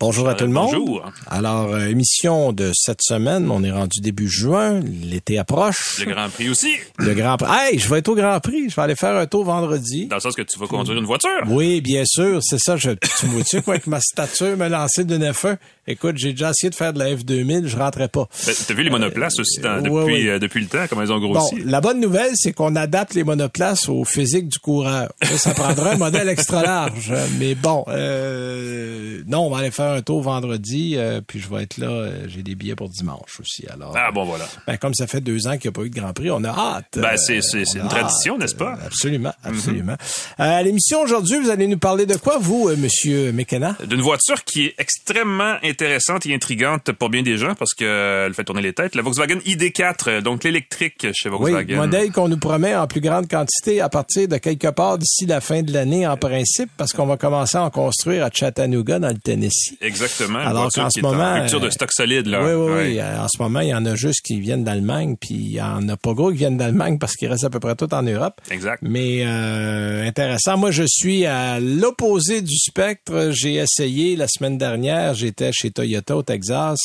Bonjour à tout le monde. bonjour. Alors, euh, émission de cette semaine, on est rendu début juin, l'été approche. Le Grand Prix aussi. Le Grand Prix. Hey, je vais être au Grand Prix. Je vais aller faire un tour vendredi. Dans le sens que tu vas conduire une voiture. Oui, bien sûr, c'est ça. Je, tu me vois-tu, quoi, avec ma stature, me lancer d'une F1? Écoute, j'ai déjà essayé de faire de la F2000, je rentrais pas. Ben, T'as vu les monoplaces aussi dans- ouais, depuis, euh, depuis le temps, comment ils ont Bon, grossi? la bonne nouvelle, c'est qu'on adapte les monoplaces au physique du coureur. Ça, ça prendra un modèle extra large. Mais bon, euh, non, on va aller faire un tour vendredi, euh, puis je vais être là. euh, J'ai des billets pour dimanche aussi. Alors, Ah bon, voilà. ben, comme ça fait deux ans qu'il n'y a pas eu de Grand Prix, on a hâte. Ben, c'est- une tradition, n'est-ce pas? Absolument, absolument. Euh, à l'émission aujourd'hui, vous allez nous parler de quoi, vous, Monsieur McKenna? D'une voiture qui est extrêmement intéressante et intrigante pour bien des gens parce qu'elle fait tourner les têtes. La Volkswagen ID4, euh, donc l'électrique chez Oui, Volkswagen. modèle qu'on nous promet en plus grande quantité à partir de quelque part d'ici la fin de l'année en principe, parce qu'on va commencer à en construire à Chattanooga dans le Tennessee. Exactement. Alors qu'en ce moment, culture de euh, stock solide, là. Oui, oui, oui. Euh, En ce moment, il y en a juste qui viennent d'Allemagne, puis il y en a pas gros qui viennent d'Allemagne parce qu'ils restent à peu près tout en Europe. Exact. Mais euh, intéressant. Moi, je suis à l'opposé du spectre. J'ai essayé la semaine dernière, j'étais chez Toyota au Texas.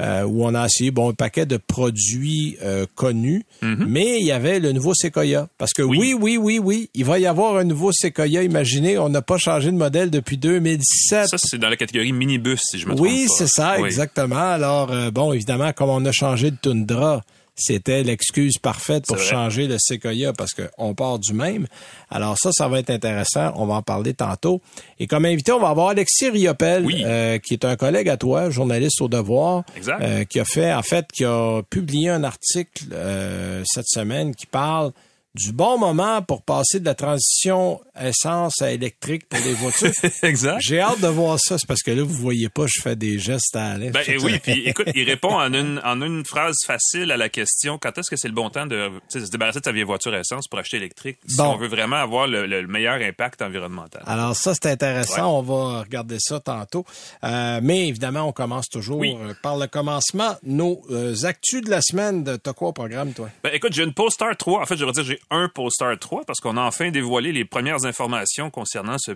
Euh, où on a essayé bon un paquet de produits euh, connus, mais il y avait le nouveau Sequoia. Parce que oui. oui, oui, oui, il va y avoir un nouveau Sequoia. Imaginez, on n'a pas changé de modèle depuis 2017. Ça, c'est dans la catégorie minibus, si je me trompe Oui, pas. c'est ça, Oui. exactement. Alors, euh, bon, évidemment, comme on a changé de Tundra, c'était l'excuse parfaite pour changer le Sequoia parce qu'on part du même. Alors ça, ça va être intéressant. On va en parler tantôt. Et comme invité, on va avoir Alexis Riopel, Oui. euh, qui est un collègue à toi, journaliste au Devoir, euh, qui a fait, en fait, qui a publié un article euh, cette semaine qui parle du bon moment pour passer de la transition essence à électrique pour les voitures. exact. J'ai hâte de voir ça, c'est parce que là, vous voyez pas, je fais des gestes à Alain. Ben oui, puis écoute, il répond en une, en une phrase facile à la question quand est-ce que c'est le bon temps de se débarrasser de sa vieille voiture essence pour acheter électrique si Bon. on veut vraiment avoir le, le- le meilleur impact environnemental? Alors ça, c'est intéressant. On va regarder ça tantôt. Euh, mais évidemment, on commence toujours Oui. euh, par le commencement. Nos euh, actus de la semaine. de- T'as quoi au programme, toi? Ben écoute, j'ai une Polestar 3. En fait, je devrais dire j'ai un Polestar 3 parce qu'on a enfin dévoilé les premières informations concernant ce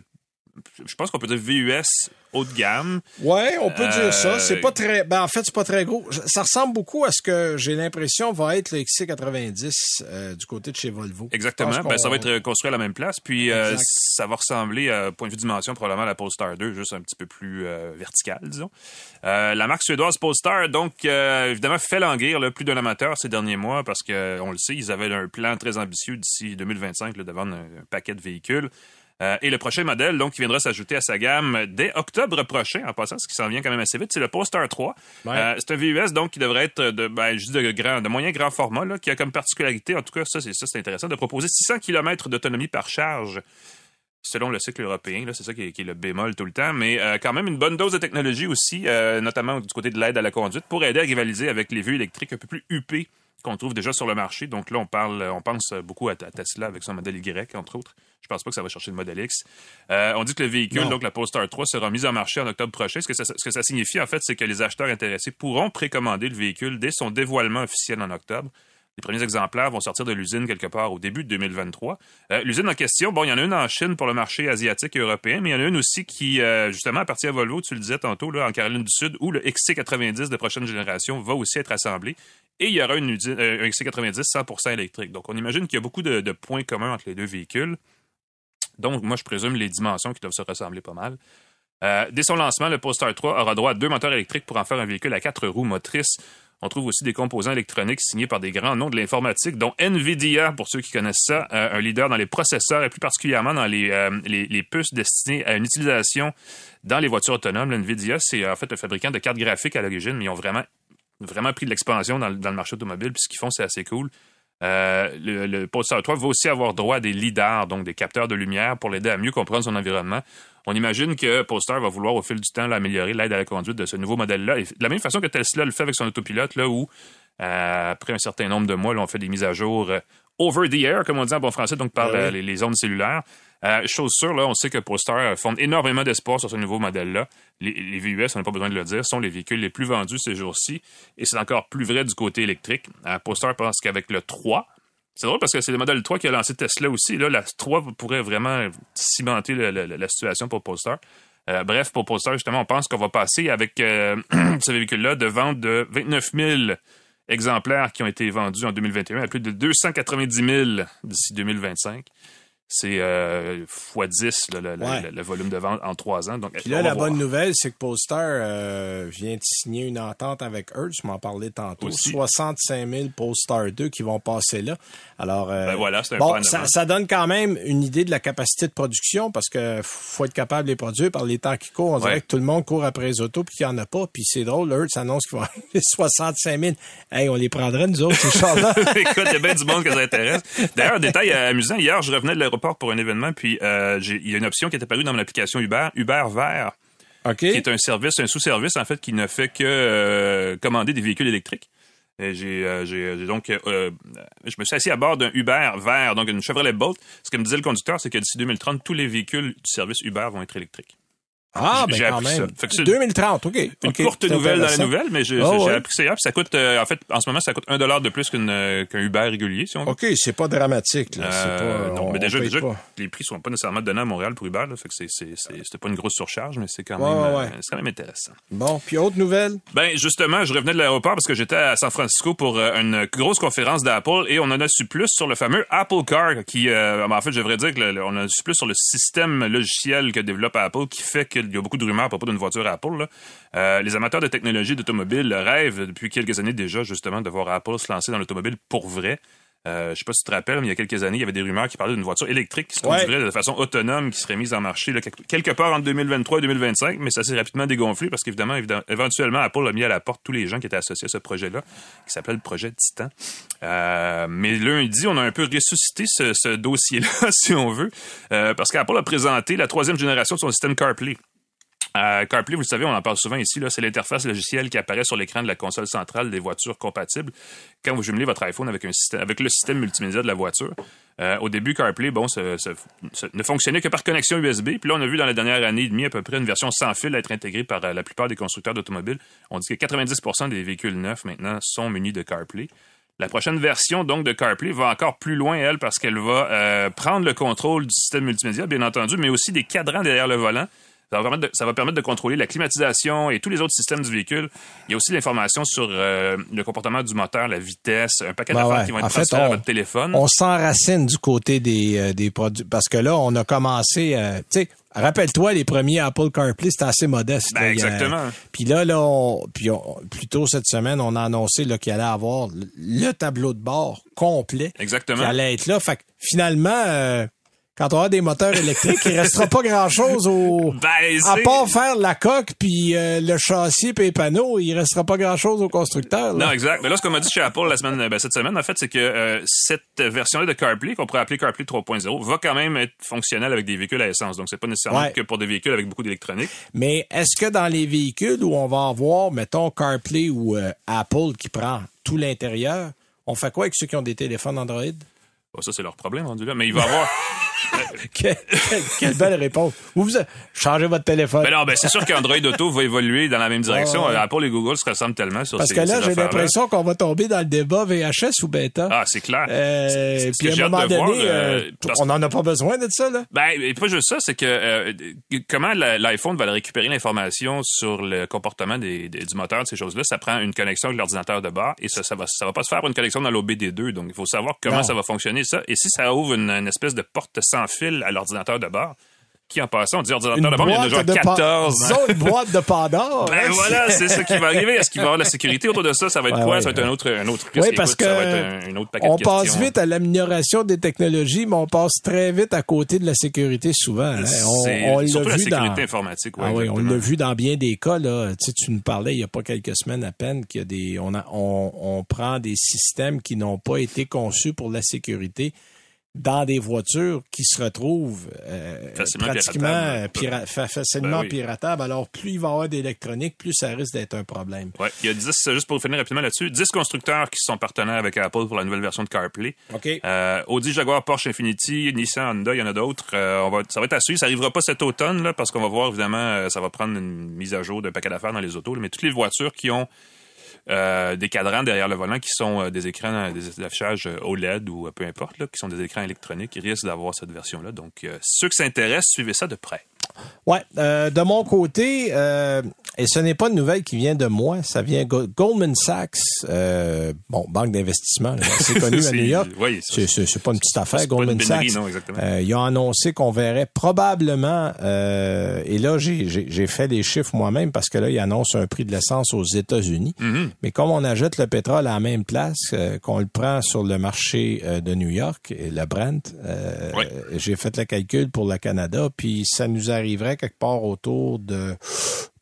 je pense qu'on peut dire VUS haut de gamme. Ouais, on peut dire ça. Euh, C'est pas très. Ben, en fait, c'est pas très gros. Ça ressemble beaucoup à ce que j'ai l'impression va être le XC90 euh, du côté de chez Volvo. Exactement. Ben, ça va être construit à la même place. Puis euh, ça va ressembler, euh, point de vue dimension, probablement à la Polestar 2, juste un petit peu plus euh, vertical, disons. Euh, la marque suédoise Polestar, donc, euh, évidemment, fait languir là, plus d'un amateur ces derniers mois parce que, on le sait, ils avaient un plan très ambitieux d'ici 2025 là, de vendre un, un paquet de véhicules. Euh, et le prochain modèle, donc, qui viendra s'ajouter à sa gamme dès octobre prochain, en passant, ce qui s'en vient quand même assez vite, c'est le Polestar 3. Ouais. Euh, c'est un VUS, donc, qui devrait être de, ben, dis de, grand, de moyen grand format, là, qui a comme particularité, en tout cas, ça, c'est ça, c'est intéressant, de proposer 600 km d'autonomie par charge selon le cycle européen. là, C'est ça qui est, qui est le bémol tout le temps. Mais euh, quand même une bonne dose de technologie aussi, euh, notamment du côté de l'aide à la conduite, pour aider à rivaliser avec les vues électriques un peu plus huppées qu'on trouve déjà sur le marché. Donc là, on parle, on pense beaucoup à, Tesla avec son modèle Y, entre autres. Je pense pas que ça va chercher le modèle X. Euh, on dit que le véhicule, Non. donc la Polestar 3, sera mis en marché en octobre prochain. Ce que ça, ce que ça signifie, en fait, c'est que les acheteurs intéressés pourront précommander le véhicule dès son dévoilement officiel en octobre. Les premiers exemplaires vont sortir de l'usine quelque part au début de 2023. Euh, l'usine en question, bon, il y en a une en Chine pour le marché asiatique et européen, mais il y en a une aussi qui, euh, justement, appartient à Volvo, tu le disais tantôt, là, en Caroline du Sud, où le XC90 de prochaine génération va aussi être assemblé. Et il y aura euh, un XC90 100% électrique. Donc, on imagine qu'il y a beaucoup de, points communs entre les deux véhicules. Donc, moi, je présume les dimensions qui doivent se ressembler pas mal. Dès son lancement, le Polestar 3 aura droit à deux moteurs électriques pour en faire un véhicule à quatre roues motrices. On trouve aussi des composants électroniques signés par des grands noms de l'informatique, dont Nvidia, pour ceux qui connaissent ça, euh, un leader dans les processeurs et plus particulièrement dans les, euh, puces destinées à une utilisation dans les voitures autonomes. Nvidia, c'est en fait un fabricant de cartes graphiques à l'origine, mais ils ont vraiment, pris de l'expansion dans, le marché automobile. Puis ce qu'ils font, c'est assez cool. Euh, le, le Polestar 3 va aussi avoir droit à des lidars, donc des capteurs de lumière pour l'aider à mieux comprendre son environnement. On imagine que Polestar va vouloir au fil du temps améliorer l'aide à la conduite de ce nouveau modèle-là. de la même façon que Tesla le fait avec son autopilote, là où euh, après un certain nombre de mois, là, on fait des mises à jour euh, over the air, comme on dit en bon français, donc par Ah les, les ondes cellulaires. Euh, chose sûre, là, on sait que Polestar fonde énormément d'espoir sur ce nouveau modèle-là. Les, les, VUS, on n'a pas besoin de le dire, sont les véhicules les plus vendus ces jours-ci. Et c'est encore plus vrai du côté électrique. Euh, Polestar pense qu'avec le 3, c'est drôle parce que c'est le modèle 3 qui a lancé Tesla aussi. Là, la 3 pourrait vraiment cimenter la situation pour Polestar. Euh, bref, pour Polestar, justement, on pense qu'on va passer avec euh, ce véhicule-là de vente de 29 000 exemplaires qui ont été vendus en 2021 à plus de 290 000 d'ici 2025 c'est euh, x10 le, le, ouais. le, le, volume de vente en trois ans. Donc, Puis là, la voir. bonne nouvelle, c'est que Polestar euh, vient de signer une entente avec Hertz, je m'en parlais tantôt. Aussi. 65 000 Polestar 2 qui vont passer là. Alors, euh, ben voilà, un bon, ça, ça, donne quand même une idée de la capacité de production parce que faut être capable de les produire par les temps qui courent. On dirait que tout le monde court après les autos puis qu'il n'y en a pas. Puis c'est drôle, Hertz annonce qu'ils vont avoir 65 000. Hey, on les prendrait, nous autres, ces chars-là. Écoute, il y a bien du monde que ça intéresse. D'ailleurs, un détail amusant, hier, je revenais de l'aéroport pour un événement, puis euh, il y a une option qui est apparue dans mon application Uber, Uber Vert, okay. qui est un service, un sous-service, en fait, qui ne fait que euh, commander des véhicules électriques. J'ai euh, donc, euh, je me suis assis à bord d'un Uber vert, donc une Chevrolet Bolt. Ce que me disait le conducteur, c'est que d'ici 2030, tous les véhicules du service Uber vont être électriques. Ah, ben quand même. 2030, OK. Une okay. courte nouvelle dans la nouvelle, mais j'ai oh, ouais. appris ça hier. Ça coûte, euh, en fait, en ce moment, ça coûte un dollar de plus qu'un qu Uber régulier, si on veut. OK, c'est pas dramatique. Là. Euh, pas, non, on, mais déjà, déjà les prix sont pas nécessairement donnés à Montréal pour Uber, là, fait que c'était pas une grosse surcharge, mais c'est quand, ouais, même, ouais. euh, quand même intéressant. Bon, puis autre nouvelle? Ben, justement, je revenais de l'aéroport parce que j'étais à San Francisco pour euh, une grosse conférence d'Apple et on en a su plus sur le fameux Apple Car qui, euh, en fait, je devrais dire qu'on a su plus sur le système logiciel que développe Apple qui fait qu'il y a beaucoup de rumeurs à propos d'une voiture Apple. Là. Euh, les amateurs de technologie d'automobile rêvent depuis quelques années déjà justement de voir Apple se lancer dans l'automobile pour vrai. Euh, je sais pas si tu te rappelles, mais il y a quelques années, il y avait des rumeurs qui parlaient d'une voiture électrique qui se conduirait ouais. de façon autonome, qui serait mise en marché là, quelque part entre 2023 et 2025, mais ça s'est rapidement dégonflé parce qu'évidemment, éventuellement, Apple a mis à la porte tous les gens qui étaient associés à ce projet-là, qui s'appelle le projet Titan. Euh, mais lundi, on a un peu ressuscité ce, ce dossier-là, si on veut, euh, parce qu'Apple a présenté la troisième génération de son système CarPlay. CarPlay, vous le savez, on en parle souvent ici, c'est l'interface logicielle qui apparaît sur l'écran de la console centrale des voitures compatibles quand vous jumelez votre iPhone avec, le système multimédia de la voiture. Euh, au début, CarPlay, bon, ne fonctionnait que par connexion USB. Puis là, on a vu dans la dernière année et demie à peu près une version sans fil être intégrée par euh, la plupart des constructeurs d'automobiles. On dit que 90% des véhicules neufs maintenant sont munis de CarPlay. La prochaine version donc de CarPlay va encore plus loin, elle, parce qu'elle va euh, prendre le contrôle du système multimédia, bien entendu, mais aussi des cadrans derrière le volant. Ça va, de, ça va, permettre de, contrôler la climatisation et tous les autres systèmes du véhicule. Il y a aussi l'information sur euh, le comportement du moteur, la vitesse, un paquet ben d'affaires ouais. qui vont être transférées à votre téléphone. On s'enracine du côté des, euh, des produits. Parce que là, on a commencé, euh, tu sais, rappelle-toi, les premiers Apple CarPlay, c'était assez modeste. Ben, là, exactement. Puis là, là, on, puis on, plus tôt cette semaine, on a annoncé qu'il allait avoir le tableau de bord complet. Exactement. Qui allait être là. Fait que finalement, euh, quand on aura des moteurs électriques, il restera pas grand-chose au... Ben, à part faire la coque, puis euh, le châssis, puis les panneaux, il restera pas grand-chose au constructeur. Là. Non, exact. Mais là, ce qu'on m'a dit chez Apple la semaine, ben, cette semaine, en fait, c'est que euh, cette version-là de CarPlay, qu'on pourrait appeler CarPlay 3.0, va quand même être fonctionnelle avec des véhicules à essence. Donc, c'est pas nécessairement Ouais. que pour des véhicules avec beaucoup d'électronique. Mais est-ce que dans les véhicules où on va avoir, mettons, CarPlay ou euh, Apple qui prend tout l'intérieur, on fait quoi avec ceux qui ont des téléphones Android? Bon, ça, c'est leur problème rendu là. Mais il va avoir... quelle, belle réponse. Vous, vous changez votre téléphone. Ben non, ben c'est sûr qu'Android Auto va évoluer dans la même direction. Ah. Apple et Google se ressemblent tellement sur Parce ces que là, j'ai l'impression qu'on va tomber dans le débat VHS ou bêta. Ah, c'est clair. Euh, puis à un moment donné, voir, euh, euh, parce- on n'en a pas besoin de ça, là. Ben, et pas juste ça, c'est que euh, comment l'iPhone va récupérer l'information sur le comportement des, des- du moteur de ces choses-là, ça prend une connexion avec l'ordinateur de bord et ça, ça va, ça va pas se faire par une connexion dans l'OBD2. Donc, il faut savoir comment Non. ça va fonctionner ça. Et si ça ouvre une, une espèce de porte sans fil à l'ordinateur de bord, qui, en passant, on dit ordinateur Une de bord, il y en a Pa- 14. Disons une boîte de Pandore. Ben hein, voilà, c'est ça qui va arriver. Est-ce qu'il va y avoir la sécurité autour de ça? Ça va être Ouais, quoi? Ça va être un autre, un autre Oui, parce Écoute, ça va que être un, un autre paquet on de passe vite à l'amélioration des technologies, mais on passe très vite à côté de la sécurité souvent. hein. On, on l'a surtout la vu dans... sécurité informatique. ouais, Ah oui, on l'a vu dans bien des cas. Là. Tu, sais, tu nous parlais il n'y a pas quelques semaines à peine qu'il y a des. On, a, on, on prend des systèmes qui n'ont pas été conçus pour la sécurité dans des voitures qui se retrouvent euh, Facilement pratiquement piratables. pira- fa- facilement Ben oui. piratables. Alors, plus il va y avoir d'électronique, plus ça risque d'être un problème. Ouais, il y a 10, juste pour finir rapidement là-dessus, 10 constructeurs qui sont partenaires avec Apple pour la nouvelle version de CarPlay. OK. Euh, Audi, Jaguar, Porsche, Infiniti, Nissan, Honda, il y en a d'autres. Euh, on va, ça va être à suivre. Ça arrivera pas cet automne, là, parce qu'on va voir, évidemment, euh, ça va prendre une mise à jour d'un paquet d'affaires dans les autos. là. mais toutes les voitures qui ont euh, des cadrans derrière le volant, qui sont euh, des écrans, euh, des affichages OLED ou peu importe, qui sont des écrans électroniques, ils risquent d'avoir cette version-là. Donc, ceux qui s'intéressent, suivez ça de près. Ouais, euh, de mon côté, euh, et ce n'est pas une nouvelle qui vient de moi, ça vient Go- Goldman Sachs, euh, bon, banque d'investissement, c'est connu à New York. oui, c'est, pas une petite affaire, Goldman Sachs. non, exactement. Euh, ils ont annoncé qu'on verrait probablement, euh, et là j'ai, fait les chiffres moi-même parce que là ils annoncent un prix de l'essence aux États-Unis, Mm-hmm. mais comme on achète le pétrole à la même place, euh, qu'on le prend sur le marché euh, de New York, et le Brent, euh, Oui. j'ai fait le calcul pour le Canada, puis ça nous arriverait quelque part autour de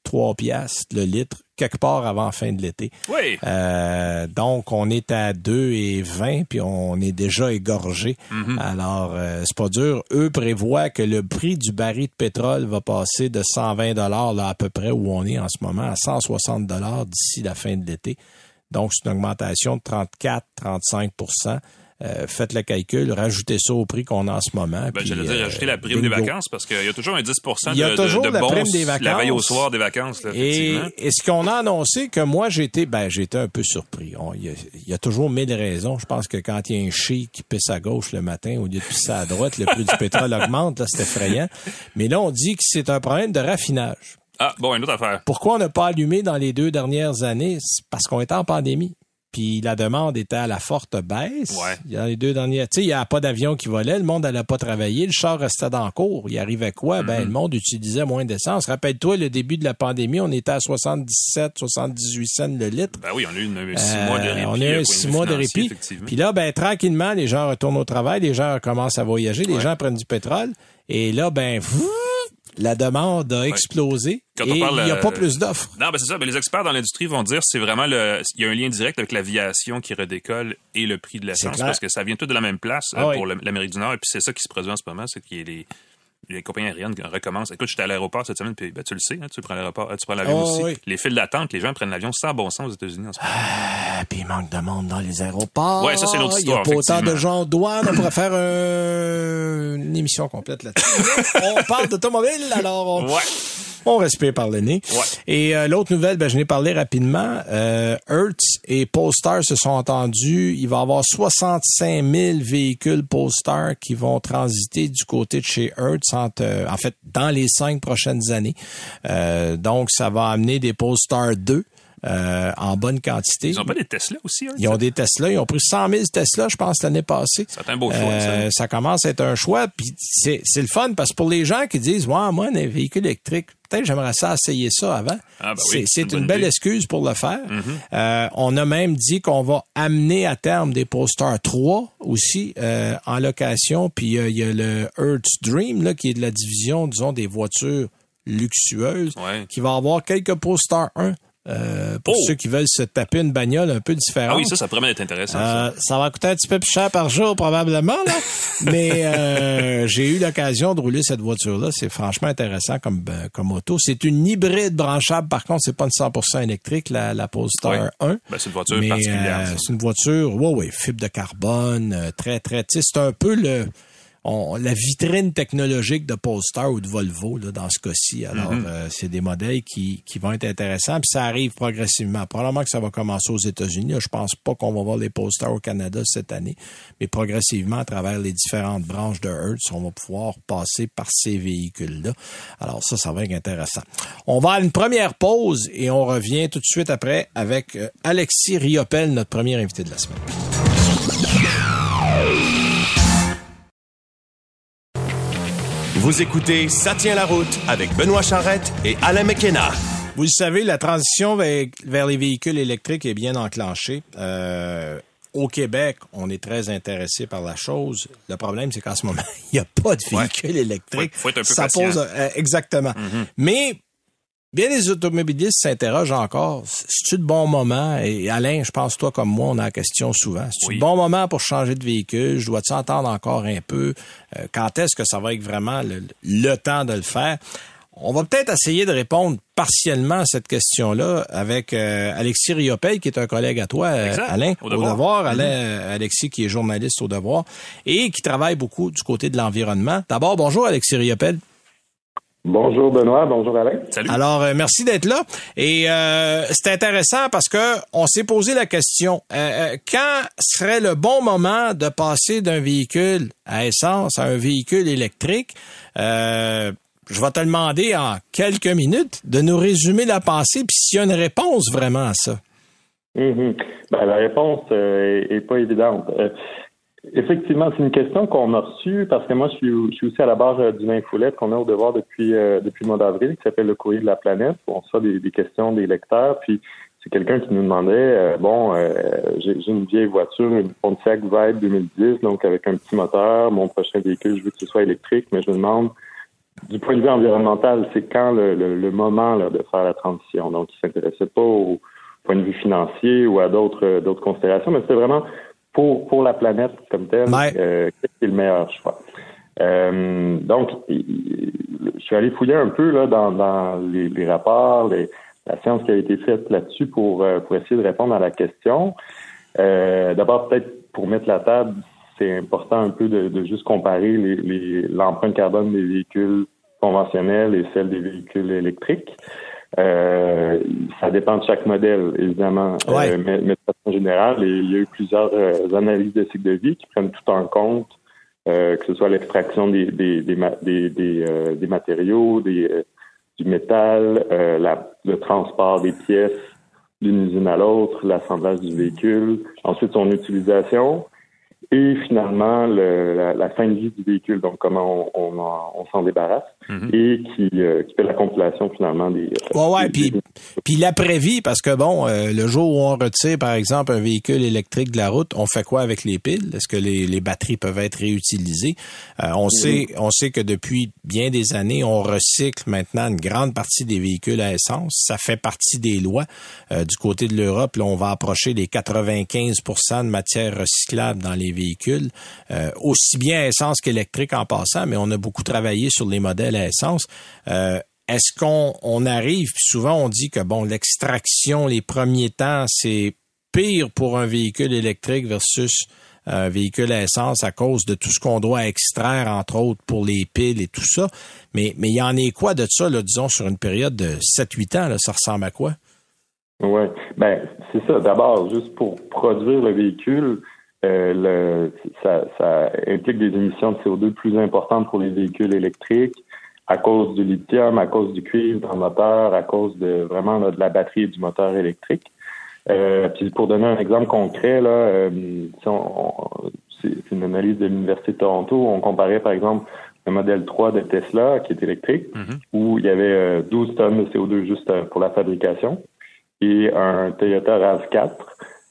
3 piastres le litre, quelque part avant la fin de l'été. Oui. Euh, donc, on est à 2 et 20, puis on est déjà égorgé. Alors, euh, c'est pas dur. Eux prévoient que le prix du baril de pétrole va passer de 120 dollars là à peu près où on est en ce moment à 160 dollars d'ici la fin de l'été. Donc, c'est une augmentation de 34-35 euh, Faites le calcul, rajoutez ça au prix qu'on a en ce moment. Ben, J'allais dire, euh, rajouter la prime des vacances parce qu'il y a toujours un 10 Il y a de, toujours de, de la prime des La veille au vacances. soir des vacances, là, Et, ce qu'on a annoncé, que moi, été, ben, été un peu surpris. Il y, a- il y a toujours mille raisons. Je pense que quand il y a un chi qui pisse à gauche le matin au lieu de pisser à droite, le prix du pétrole augmente. Là, c'est effrayant. Mais là, on dit que c'est un problème de raffinage. Ah, bon, une autre affaire. Pourquoi on n'a pas allumé dans les deux dernières années? C'est parce qu'on était en pandémie. Puis la demande était à la forte baisse. Ouais. Il y a les deux dernières. Tu sais, il n'y a pas d'avion qui volait, le monde n'allait pas travailler, le char restait dans le cours. Il arrivait quoi? Ben, le monde utilisait moins d'essence. Rappelle-toi, le début de la pandémie, on était à 77, 78 cents le litre. Ben oui, on a eu une, six mois de Euh, répit. on a eu six mois de répit. Puis là, ben, tranquillement, les gens retournent au travail, les gens commencent à voyager, les Ouais. gens prennent du pétrole. Et là, ben, vous, la demande a explosé. Quand et on parle, il n'y a euh, pas plus d'offres. Non, ben c'est ça. Ben, les experts dans l'industrie vont dire c'est vraiment le. Il y a un lien direct avec l'aviation qui redécolle et le prix de l'essence parce que ça vient tout de la même place Ah euh, oui. pour l'Amérique du Nord et puis c'est ça qui se produit en ce moment, c'est que les les compagnies aériennes recommencent. Écoute, j'étais à l'aéroport cette semaine, puis ben, tu le sais, hein, tu prends l'aéroport, euh, tu prends l'avion Oh, aussi. oui. Les files d'attente, les gens prennent l'avion sans bon sens aux États-Unis en ce moment. Ah, puis il manque de monde dans les aéroports. Ouais, ça, c'est une autre Il n'y a histoire, pas autant de gens en douane. On pourrait faire euh, une émission complète là-dessus. on parle d'automobile, alors on, Ouais. on respire par le nez. Ouais. Et euh, l'autre nouvelle, ben, je n'ai parlé rapidement. Euh, Hertz et Polestar se sont entendus. Il va y avoir 65 000 véhicules Polestar qui vont transiter du côté de chez Hertz, euh, en fait, dans les cinq prochaines années. Euh, donc, ça va amener des Polestar 2 euh, en bonne quantité. Ils ont pas des Tesla aussi, hein, Ils ont des Tesla. Ils ont pris 100 000 Tesla, je pense, l'année passée. C'est un beau choix, Euh, ça. ça commence à être un choix. Puis c'est c'est le fun parce que pour les gens qui disent, ouais, moi, un véhicule électrique, peut-être j'aimerais ça essayer ça avant. Ah, ben c'est oui, c'est c'est une belle idée. Mm-hmm. excuse pour le faire. Euh, on a même dit qu'on va amener à terme des Polestar 3 aussi euh, en location. Puis euh, il y a le Hertz Dream là, qui est de la division, disons, des voitures luxueuses, Ouais. qui va avoir quelques Polestar 1. Euh, pour Oh! ceux qui veulent se taper une bagnole un peu différente. Ah oui, ça, ça promet d'être intéressant. Euh, ça va coûter un petit peu plus cher par jour probablement là, mais euh, j'ai eu l'occasion de rouler cette voiture là, c'est franchement intéressant comme euh, comme auto. C'est une hybride branchable par contre, c'est pas une 100% électrique la la Polestar Ouais. 1. Ben, c'est une voiture mais particulière. euh, c'est une voiture, ouais ouais, fibre de carbone, très très, c'est un peu le on- la vitrine technologique de Polestar ou de Volvo là, dans ce cas-ci. Alors, Mm-hmm. euh, c'est des modèles qui, qui vont être intéressants. Puis ça arrive progressivement. Probablement que ça va commencer aux États-Unis. Je pense pas qu'on va voir les Polestar au Canada cette année. Mais progressivement, à travers les différentes branches de Hertz, on va pouvoir passer par ces véhicules-là. Alors ça, ça va être intéressant. On va à une première pause et on revient tout de suite après avec euh, Alexis Riopel, notre premier invité de la semaine. Vous écoutez Ça tient la route avec Benoît Charrette et Alain McKenna. Vous le savez, la transition vers, les véhicules électriques est bien enclenchée. Euh, au Québec, on est très intéressé par la chose. Le problème, c'est qu'en ce moment, il n'y a pas de véhicules électriques. Faut, être un peu Ça pose euh, exactement. Mhm. Mais bien les automobilistes s'interrogent encore. C'est-tu le bon moment? Et Alain, je pense toi comme moi, on a la question souvent. C'est-tu Oui. le bon moment pour changer de véhicule? Je dois-tu entendre encore un peu? Euh, quand est-ce que ça va être vraiment le, le temps de le faire? On va peut-être essayer de répondre partiellement à cette question-là avec euh, Alexis Riopel, qui est un collègue à toi, euh. Alain, Au Devoir. Devoir. Alain, euh, Alexis, qui est journaliste au Devoir et qui travaille beaucoup du côté de l'environnement. D'abord, bonjour Alexis Riopel. Bonjour Benoît, bonjour Alain. Salut. Alors, euh, merci d'être là. Et euh, c'est intéressant parce que on s'est posé la question euh, quand serait le bon moment de passer d'un véhicule à essence à un véhicule électrique? Euh, je vais te demander en quelques minutes de nous résumer la pensée, puis s'il y a une réponse vraiment à ça. Mhm. Ben, la réponse euh, est, est pas évidente. Effectivement, c'est une question qu'on a reçue parce que moi, je suis, je suis aussi à la barre euh, d'une infolette qu'on a au devoir depuis euh, depuis le mois d'avril qui s'appelle le courrier de la planète. où On reçoit des, des questions des lecteurs, puis c'est quelqu'un qui nous demandait euh, bon, euh, j'ai une vieille voiture, une Pontiac Vibe 2010, donc avec un petit moteur. Mon prochain véhicule, je veux que ce soit électrique, mais je me demande du point de vue environnemental, c'est quand le, le, le moment là, de faire la transition? Donc, il s'intéressait pas au point de vue financier ou à d'autres d'autres considérations, mais c'était vraiment pour pour la planète comme telle, Ouais. euh, qu'est-ce qui est le meilleur choix? Euh, donc, je suis allé fouiller un peu là dans, dans les, les rapports, les, la science qui a été faite là-dessus pour euh, pour essayer de répondre à la question. Euh, D'abord, peut-être pour mettre la table, c'est important un peu de, de juste comparer les- l'empreinte carbone des véhicules conventionnels et celle des véhicules électriques. Euh, ça dépend de chaque modèle, évidemment. Ouais. Euh, mais, mais de façon générale, il y a eu plusieurs euh, analyses de cycle de vie qui prennent tout en compte, euh, que ce soit l'extraction des, des, des, des, euh, des matériaux, des, euh, du métal, euh, la- le transport des pièces d'une usine à l'autre, l'assemblage du véhicule, ensuite son utilisation et finalement le- la, la fin de vie du véhicule, donc comment on, on, en- on s'en débarrasse Mhm. et qui, euh, qui fait la compilation finalement des... euh, Ouais, ouais, des- puis, puis l'après-vie, parce que bon, euh, le jour où on retire, par exemple, un véhicule électrique de la route, on fait quoi avec les piles? Est-ce que les, les batteries peuvent être réutilisées? Euh, on sait, on sait que depuis bien des années, on recycle maintenant une grande partie des véhicules à essence. Ça fait partie des lois. Euh, du côté de l'Europe, là, on va approcher les 95 de matière recyclable dans les véhicules, euh, aussi bien essence qu'électrique en passant, mais on a beaucoup travaillé sur les modèles à essence. Euh, est-ce qu'on on arrive, souvent on dit que bon, l'extraction, les premiers temps, c'est pire pour un véhicule électrique versus un véhicule à essence à cause de tout ce qu'on doit extraire, entre autres, pour les piles et tout ça. Mais mais il y en est quoi de ça, là, disons, sur une période de 7-8 ans, ça ressemble à quoi? Oui, ben c'est ça. D'abord, juste pour produire le véhicule, euh, le, ça, ça implique des émissions de CO2 plus importantes pour les véhicules électriques à cause du lithium, à cause du cuivre dans le moteur, à cause de vraiment là, de la batterie et du moteur électrique. Euh, puis pour donner un exemple concret, là, euh, si on- on- c'est une analyse de l'Université de Toronto. On comparait par exemple le modèle 3 de Tesla qui est électrique, où il y avait euh, 12 tonnes de CO2 juste euh, pour la fabrication et un Toyota RAV4